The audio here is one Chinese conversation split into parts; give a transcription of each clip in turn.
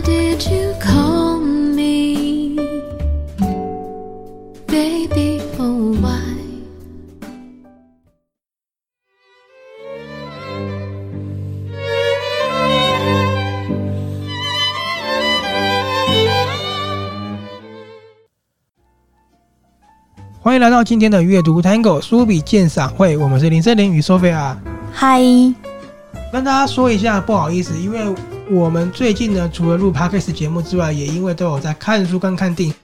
did you call me? Baby why? 欢迎来到今天的阅读 tango 书比鉴赏会我们是林森林与索菲亚嗨。跟大家说一下不好意思因为我们最近呢，除了录 Podcast 节目之外，也因为都有在看书跟看电影，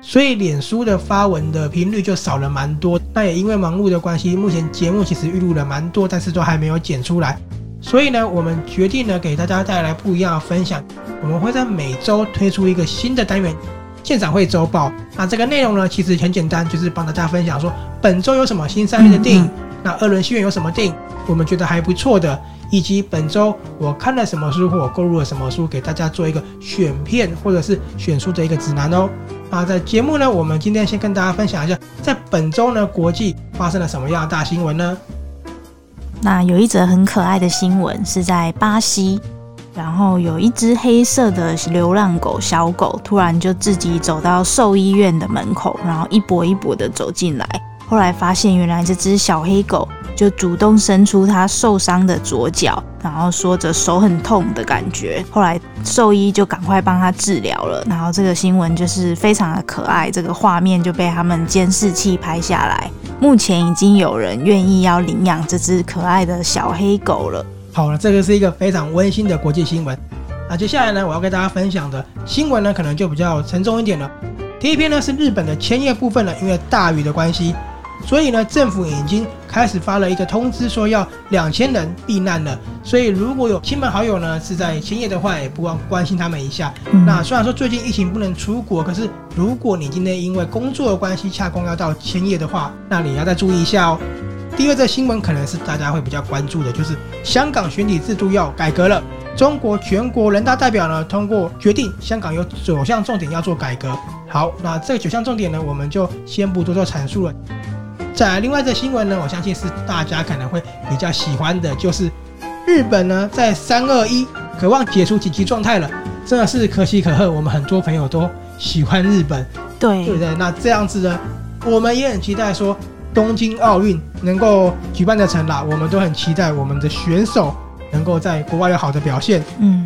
所以脸书的发文的频率就少了蛮多。那也因为忙碌的关系，目前节目其实预录了蛮多，但是都还没有剪出来。所以呢，我们决定呢，给大家带来不一样的分享。我们会在每周推出一个新的单元。鉴赏会周报，那这个内容呢，其实很简单，就是帮大家分享说本周有什么新上映的电影，那二轮戏院有什么电影，我们觉得还不错的，以及本周我看了什么书或我购入了什么书，给大家做一个选片或者是选书的一个指南哦。那在节目呢，我们今天先跟大家分享一下，在本周呢，国际发生了什么样的大新闻呢？那有一则很可爱的新闻是在巴西。然后有一只黑色的流浪狗小狗，突然就自己走到兽医院的门口，然后一跛一跛的走进来。后来发现，原来这只小黑狗就主动伸出它受伤的左脚，然后说着手很痛的感觉。后来兽医就赶快帮它治疗了。然后这个新闻就是非常的可爱，这个画面就被他们监视器拍下来。目前已经有人愿意要领养这只可爱的小黑狗了。好了，这个是一个非常温馨的国际新闻。那接下来呢，我要跟大家分享的新闻呢，可能就比较沉重一点了。第一篇呢是日本的千叶部分呢，因为大雨的关系，所以呢政府已经开始发了一个通知，说要两千人避难了。所以如果有亲朋好友呢是在千叶的话，也不忘关心他们一下。嗯、那虽然说最近疫情不能出国，可是如果你今天因为工作的关系恰公要到千叶的话，那你要再注意一下哦。第二则新闻可能是大家会比较关注的，就是香港选举制度要改革了。中国全国人大代表呢通过决定，香港有九项重点要做改革。好，那这个九项重点呢，我们就先不多做阐述了。再来另外一则新闻呢，我相信是大家可能会比较喜欢的，就是日本呢在三二一渴望解除紧急状态了，真的是可喜可贺。我们很多朋友都喜欢日本，对对不对？那这样子呢，我们也很期待说。东京奥运能够举办得成啦，我们都很期待我们的选手能够在国外有好的表现。嗯，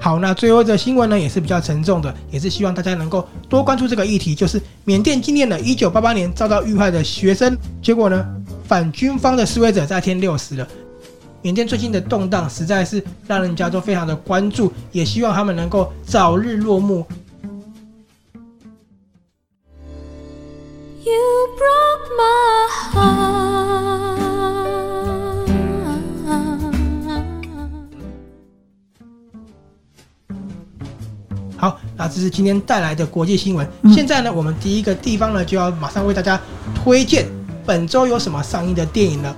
好，那最后这新闻呢也是比较沉重的，也是希望大家能够多关注这个议题，就是缅甸纪念了1988年遭到遇害的学生，结果呢反军方的示威者在天六死了。缅甸最近的动荡实在是让人家都非常的关注，也希望他们能够早日落幕。You broke my heart. 好，那这是今天带来的国际新闻。嗯、现在呢，我们第一个地方呢，就要马上为大家推荐本周有什么上映的电影了。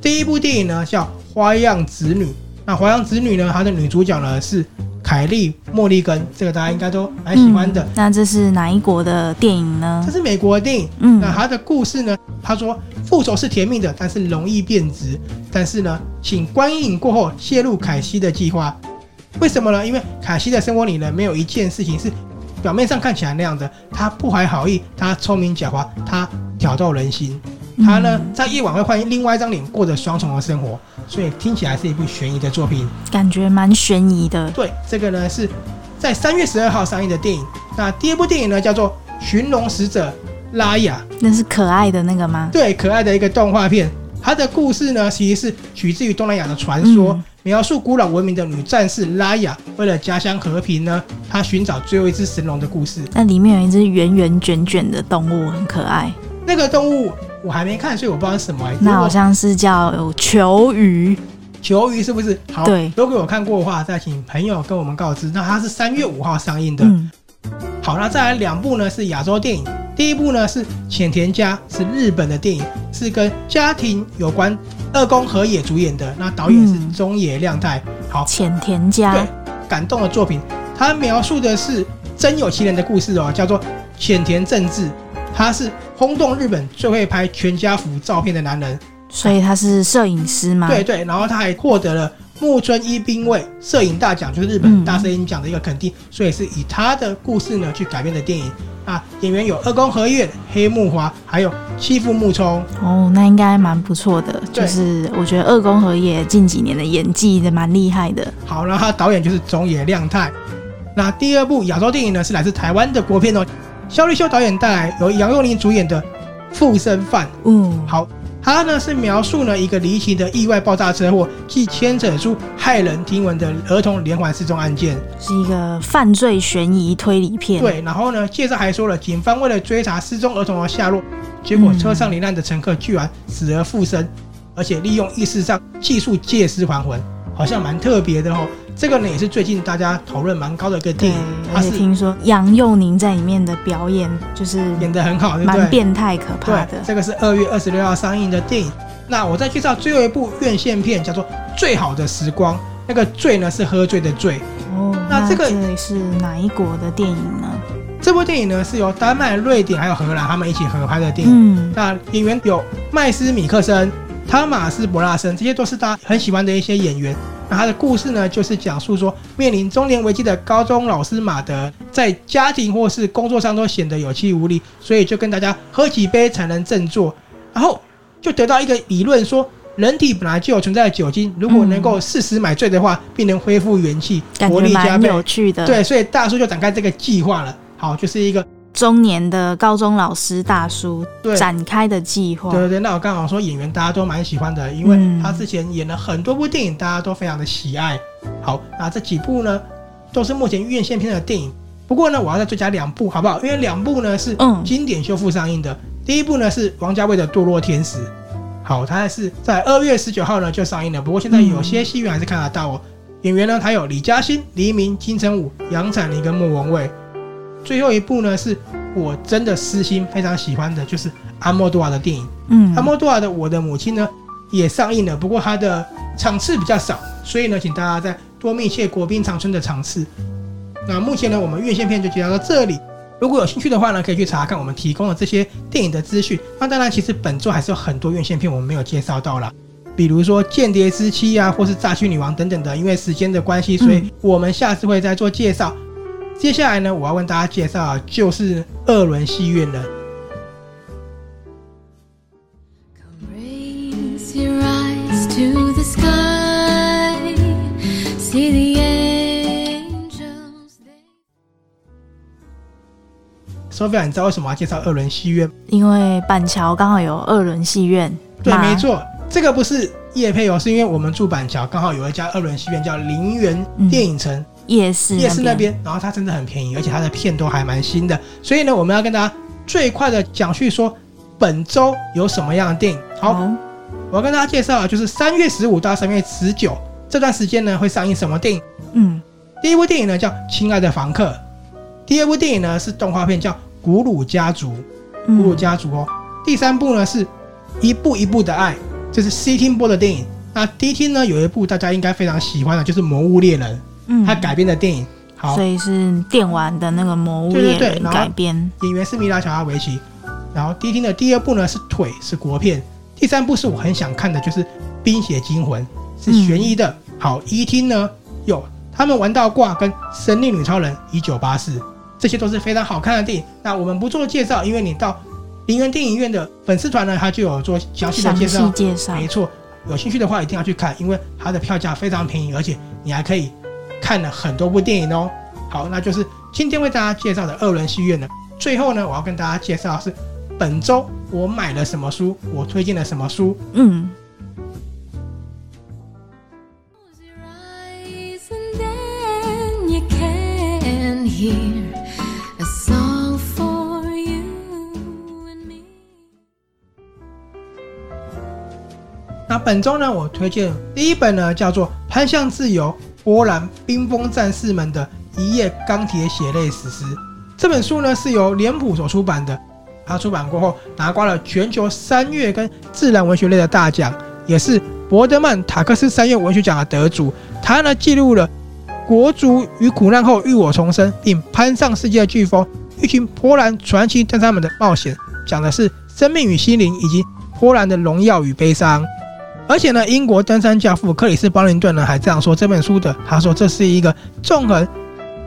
第一部电影呢叫《花样子女》，那《花样子女》呢，它的女主角呢是凯莉·莫莉根，这个大家应该都蛮喜欢的。嗯、那这是哪一国的电影呢？这是美国的电影。嗯，那它的故事呢，他说复仇是甜蜜的，但是容易变质。但是呢，请观影过后泄露凯西的计划。为什么呢？因为凯西的生活里呢，没有一件事情是表面上看起来那样的。他不怀好意，他聪明狡猾，他挑逗人心。他呢，在夜晚会换另外一张脸，过着双重的生活。所以听起来是一部悬疑的作品，感觉蛮悬疑的。对，这个呢是在三月十二号上映的电影。那第二部电影呢叫做《寻龙使者拉雅》，那是可爱的那个吗？对，可爱的一个动画片。它的故事呢，其实是取自于东南亚的传说。嗯描述古老文明的女战士拉雅，为了家乡和平呢，她寻找最后一只神龙的故事。那里面有一只圆圆卷卷的动物，很可爱。那个动物我还没看，所以我不知道是什么。那好像是叫球鱼，球鱼是不是？好，对。如果有看过的话，再请朋友跟我们告知。那它是三月五号上映的。嗯。好，那再来两部呢，是亚洲电影。第一部呢是浅田家，是日本的电影，是跟家庭有关。二宫和也主演的，那导演是中野亮太。嗯、好，浅田家，对，感动的作品。他描述的是真有其人的故事哦，叫做浅田正治。他是轰动日本最会拍全家福照片的男人，所以他是摄影师吗？对对，然后他还获得了木村一兵卫摄影大奖，就是日本大摄影奖的一个肯定，嗯、所以是以他的故事呢去改编的电影。啊，演员有二宫和彦、黑木华，还有妻夫木聪。哦，那应该蛮不错的。对就是我觉得二宫和也近几年的演技也蛮厉害的。好，然后他导演就是中野亮太。那第二部亚洲电影呢，是来自台湾的国片哦，肖立修导演带来，由杨佑宁主演的《附身犯》。嗯，好。它呢是描述呢一个离奇的意外爆炸车祸，既牵扯出骇人听闻的儿童连环失踪案件，是一个犯罪悬疑推理片。对，然后呢，介绍还说了，警方为了追查失踪儿童的下落，结果车上罹难的乘客居然死而复生，而且利用意识上技术借尸还魂，好像蛮特别的哦。这个呢也是最近大家讨论蛮高的一个电影，而且听说杨佑宁在里面的表演就是演得很好，蛮变态可怕的。这个是二月二十六号上映的电影。那我再介绍最后一部院线片，叫做《最好的时光》。那个“醉”呢是喝醉的“醉”。哦，那这个是哪一国的电影呢？这部电影呢是由丹麦、瑞典还有荷兰他们一起合拍的电影。嗯，那演员有麦斯·米克森、汤马斯·伯拉森，这些都是大家很喜欢的一些演员。那他的故事呢，就是讲述说，面临中年危机的高中老师马德，在家庭或是工作上都显得有气无力，所以就跟大家喝几杯才能振作，然后就得到一个理论说，人体本来就有存在的酒精，如果能够适时买醉的话，并能恢复元气，活力加倍。有趣的。对，所以大叔就展开这个计划了。好，就是一个。中年的高中老师大叔展开的计划，对对对。那我刚好说演员大家都蛮喜欢的，因为他之前演了很多部电影，大家都非常的喜爱。好，那这几部呢都是目前院线片的电影。不过呢，我要再追加两部，好不好？因为两部呢是经典修复上映的。第一部呢是王家卫的《堕落天使》，好，它是在二月十九号呢就上映了。不过现在有些戏院还是看得到哦。演员呢，他有李嘉欣、黎明、金城武、杨采妮跟莫文蔚。最后一部呢，是我真的私心非常喜欢的，就是阿莫多瓦的电影。嗯，阿莫多瓦的《我的母亲》呢也上映了，不过它的场次比较少，所以呢，请大家再多密切国宾长春的场次。那目前呢，我们院线片就介绍到这里。如果有兴趣的话呢，可以去查看我们提供的这些电影的资讯。那当然，其实本周还是有很多院线片我们没有介绍到啦，比如说《间谍之妻》啊，或是《诈欺女王》等等的。因为时间的关系，所以我们下次会再做介绍。接下来呢，我要为大家介绍的就是二轮戏院了。Sophia，你知道为什么要介绍二轮戏院？因为板桥刚好有二轮戏院。对，没错，这个不是叶配哦，是因为我们住板桥，刚好有一家二轮戏院叫林园电影城。嗯夜市夜市那边，然后它真的很便宜，而且它的片都还蛮新的，所以呢，我们要跟大家最快的讲述说本周有什么样的电影。好，嗯、我要跟大家介绍啊，就是三月十五到三月十九这段时间呢会上映什么电影？嗯，第一部电影呢叫《亲爱的房客》，第二部电影呢是动画片叫《古鲁家族》，古鲁家族哦。嗯、第三部呢是一步一步的爱，就是 C 厅播的电影。那 D 厅呢有一部大家应该非常喜欢的，就是《魔物猎人》。嗯，他改编的电影，好，所以是电玩的那个魔物猎人改编，演员是米拉乔阿维奇。然后第一厅的第二部呢是腿，是国片。第三部是我很想看的，就是《冰雪惊魂》，是悬疑的。嗯、好，一厅呢有他们玩到挂跟《神力女超人》一九八四，这些都是非常好看的电影。那我们不做介绍，因为你到林园电影院的粉丝团呢，他就有做详细的介绍。介绍，没错，有兴趣的话一定要去看，因为它的票价非常便宜，而且你还可以。看了很多部电影哦，好，那就是今天为大家介绍的二轮戏院呢。最后呢，我要跟大家介绍的是本周我买了什么书，我推荐了什么书。嗯。那本周呢，我推荐第一本呢，叫做《攀向自由》。波兰冰封战士们的一页钢铁血泪史诗，这本书呢是由脸谱所出版的。它出版过后拿过了全球三月跟自然文学类的大奖，也是伯德曼塔克斯三月文学奖的得主。它呢记录了国族与苦难后浴火重生，并攀上世界的飓风，一群波兰传奇登山们的冒险，讲的是生命与心灵，以及波兰的荣耀与悲伤。而且呢，英国登山教父克里斯·巴林顿呢还这样说这本书的，他说这是一个纵横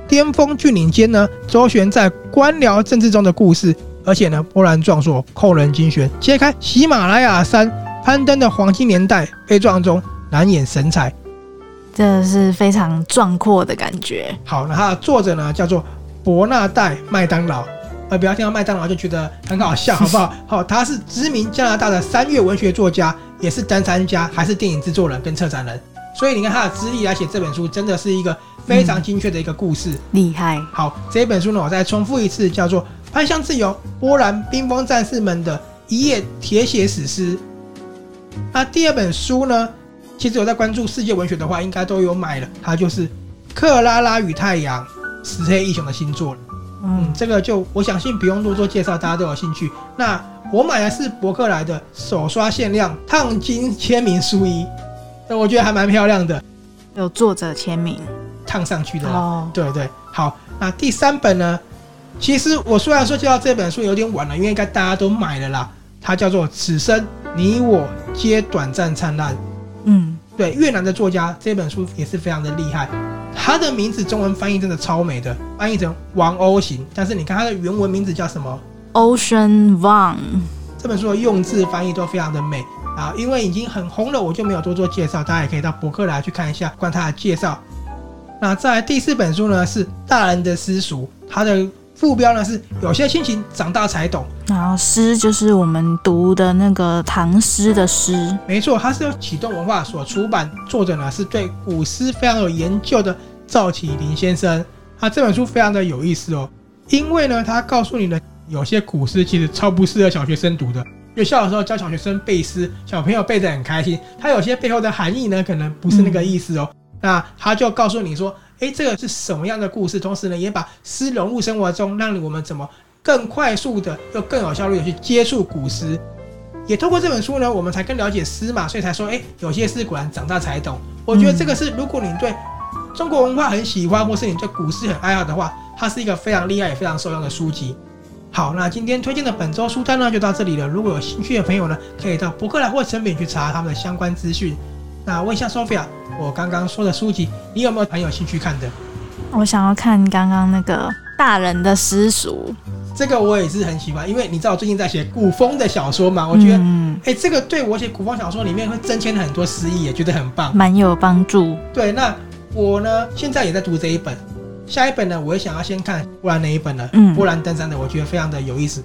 巅峰峻岭间呢，周旋在官僚政治中的故事，而且呢波澜壮硕，扣人心弦，揭开喜马拉雅山攀登的黄金年代，悲壮中难掩神采，这是非常壮阔的感觉。好，那它的作者呢叫做伯纳代麦当劳。呃，不要听到麦当劳就觉得很好笑，好不好？好，他是知名加拿大的三月文学作家，也是登山家，还是电影制作人跟策展人。所以你看他的资历来写这本书，真的是一个非常精确的一个故事，厉害。好，这本书呢，我再重复一次，叫做《攀向自由：波兰冰封战士们的一页铁血史诗》。那第二本书呢，其实有在关注世界文学的话，应该都有买了，它就是《克拉拉与太阳：石黑一雄的新作》。嗯，这个就我相信不用多做介绍，大家都有兴趣。那我买的是博客来的手刷限量烫金签名书衣，那我觉得还蛮漂亮的，有作者签名烫上去的。哦，对对，好。那第三本呢？其实我虽然说介绍这本书有点晚了，因为应该大家都买了啦。它叫做《此生你我皆短暂灿烂》。嗯，对，越南的作家这本书也是非常的厉害。他的名字中文翻译真的超美的，翻译成王鸥行。但是你看他的原文名字叫什么？Ocean Vuong。这本书的用字翻译都非常的美啊。因为已经很红了，我就没有多做介绍，大家也可以到博客来去看一下关于他的介绍。那再来第四本书呢，是大人的私塾，它的副标呢是有些亲情长大才懂。然后诗就是我们读的那个唐诗的诗，没错，它是由启动文化所出版，作者呢是对古诗非常有研究的赵启林先生。他这本书非常的有意思哦，因为呢，他告诉你的有些古诗其实超不适合小学生读的。学校的时候教小学生背诗，小朋友背得很开心，他有些背后的含义呢，可能不是那个意思哦。嗯、那他就告诉你说，诶，这个是什么样的故事？同时呢，也把诗融入生活中，让我们怎么。更快速的又更有效率的去接触古诗，也透过这本书呢，我们才更了解诗嘛，所以才说，诶，有些诗果然长大才懂。我觉得这个是，如果你对中国文化很喜欢，或是你对古诗很爱好的话，它是一个非常厉害也非常受用的书籍。好，那今天推荐的本周书单呢，就到这里了。如果有兴趣的朋友呢，可以到博客来或诚品去查他们的相关资讯。那问一下 Sophia，我刚刚说的书籍，你有没有很有兴趣看的？我想要看刚刚那个大人的私塾。这个我也是很喜欢，因为你知道我最近在写古风的小说嘛，我觉得，哎、嗯欸，这个对我写古风小说里面会增添很多诗意，也觉得很棒，蛮有帮助。对，那我呢，现在也在读这一本，下一本呢，我也想要先看波兰那一本呢，嗯，波兰登山的，我觉得非常的有意思。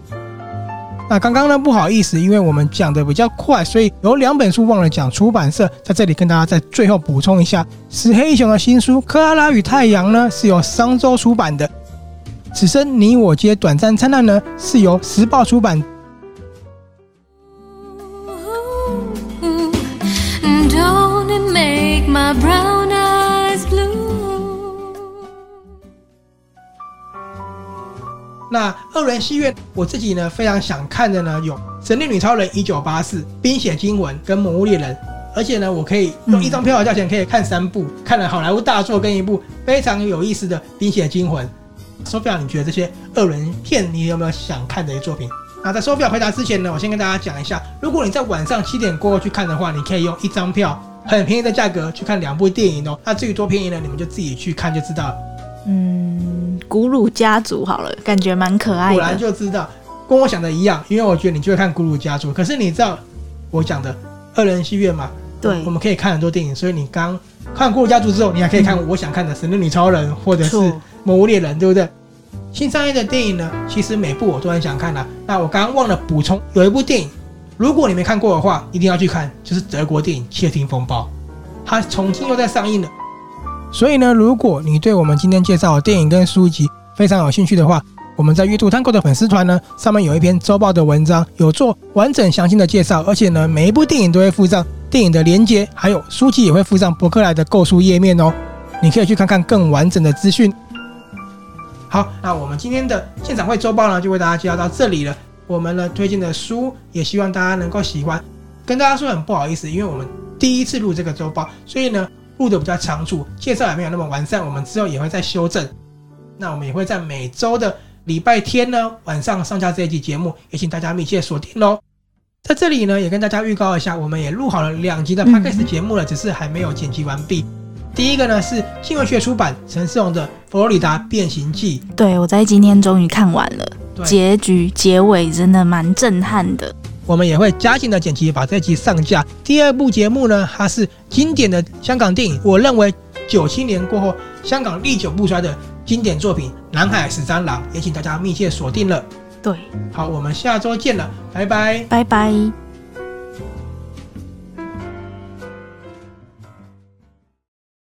那刚刚呢，不好意思，因为我们讲的比较快，所以有两本书忘了讲，出版社在这里跟大家在最后补充一下，石黑一雄的新书《克拉拉与太阳》呢，是由商周出版的。此生你我皆短暂灿烂呢，是由时报出版。那二轮戏院，我自己呢非常想看的呢有《神力女超人一九八四》《冰雪惊魂》跟《魔物猎人》，而且呢我可以用一张票的价钱可以看三部，看了好莱坞大作跟一部非常有意思的《冰雪惊魂》。Sophia，你觉得这些二轮片你有没有想看的一些作品？那在 Sophia 回答之前呢，我先跟大家讲一下，如果你在晚上七点过后去看的话，你可以用一张票很便宜的价格去看两部电影哦。那至于多便宜呢，你们就自己去看就知道了。嗯，古鲁家族好了，感觉蛮可爱的。果然就知道，跟我想的一样，因为我觉得你就会看古鲁家族。可是你知道我讲的二人戏院嘛？对，我们可以看很多电影，所以你刚看古鲁家族之后，你还可以看我想看的《神力女超人》或者是《魔物猎人》，对不对？新上映的电影呢，其实每部我都很想看啊。那我刚刚忘了补充，有一部电影，如果你没看过的话，一定要去看，就是德国电影《窃听风暴》，它重新又在上映了。所以呢，如果你对我们今天介绍的电影跟书籍非常有兴趣的话，我们在阅读探购的粉丝团呢，上面有一篇周报的文章，有做完整详细的介绍，而且呢，每一部电影都会附上电影的连接，还有书籍也会附上博客来的购书页面哦，你可以去看看更完整的资讯。好，那我们今天的现场会周报呢，就为大家介绍到这里了。我们呢推荐的书，也希望大家能够喜欢。跟大家说很不好意思，因为我们第一次录这个周报，所以呢录的比较仓促，介绍也没有那么完善。我们之后也会再修正。那我们也会在每周的礼拜天呢晚上上架这一集节目，也请大家密切锁定喽。在这里呢，也跟大家预告一下，我们也录好了两集的 Podcast 节目了，嗯、只是还没有剪辑完毕。第一个呢是新文学出版陈世荣的《佛罗里达变形记》，对，我在今天终于看完了，结局结尾真的蛮震撼的。我们也会加紧的剪辑，把这集上架。第二部节目呢，它是经典的香港电影，我认为九七年过后香港历久不衰的经典作品《南海十三郎》，也请大家密切锁定了。对，好，我们下周见了，拜拜，拜拜。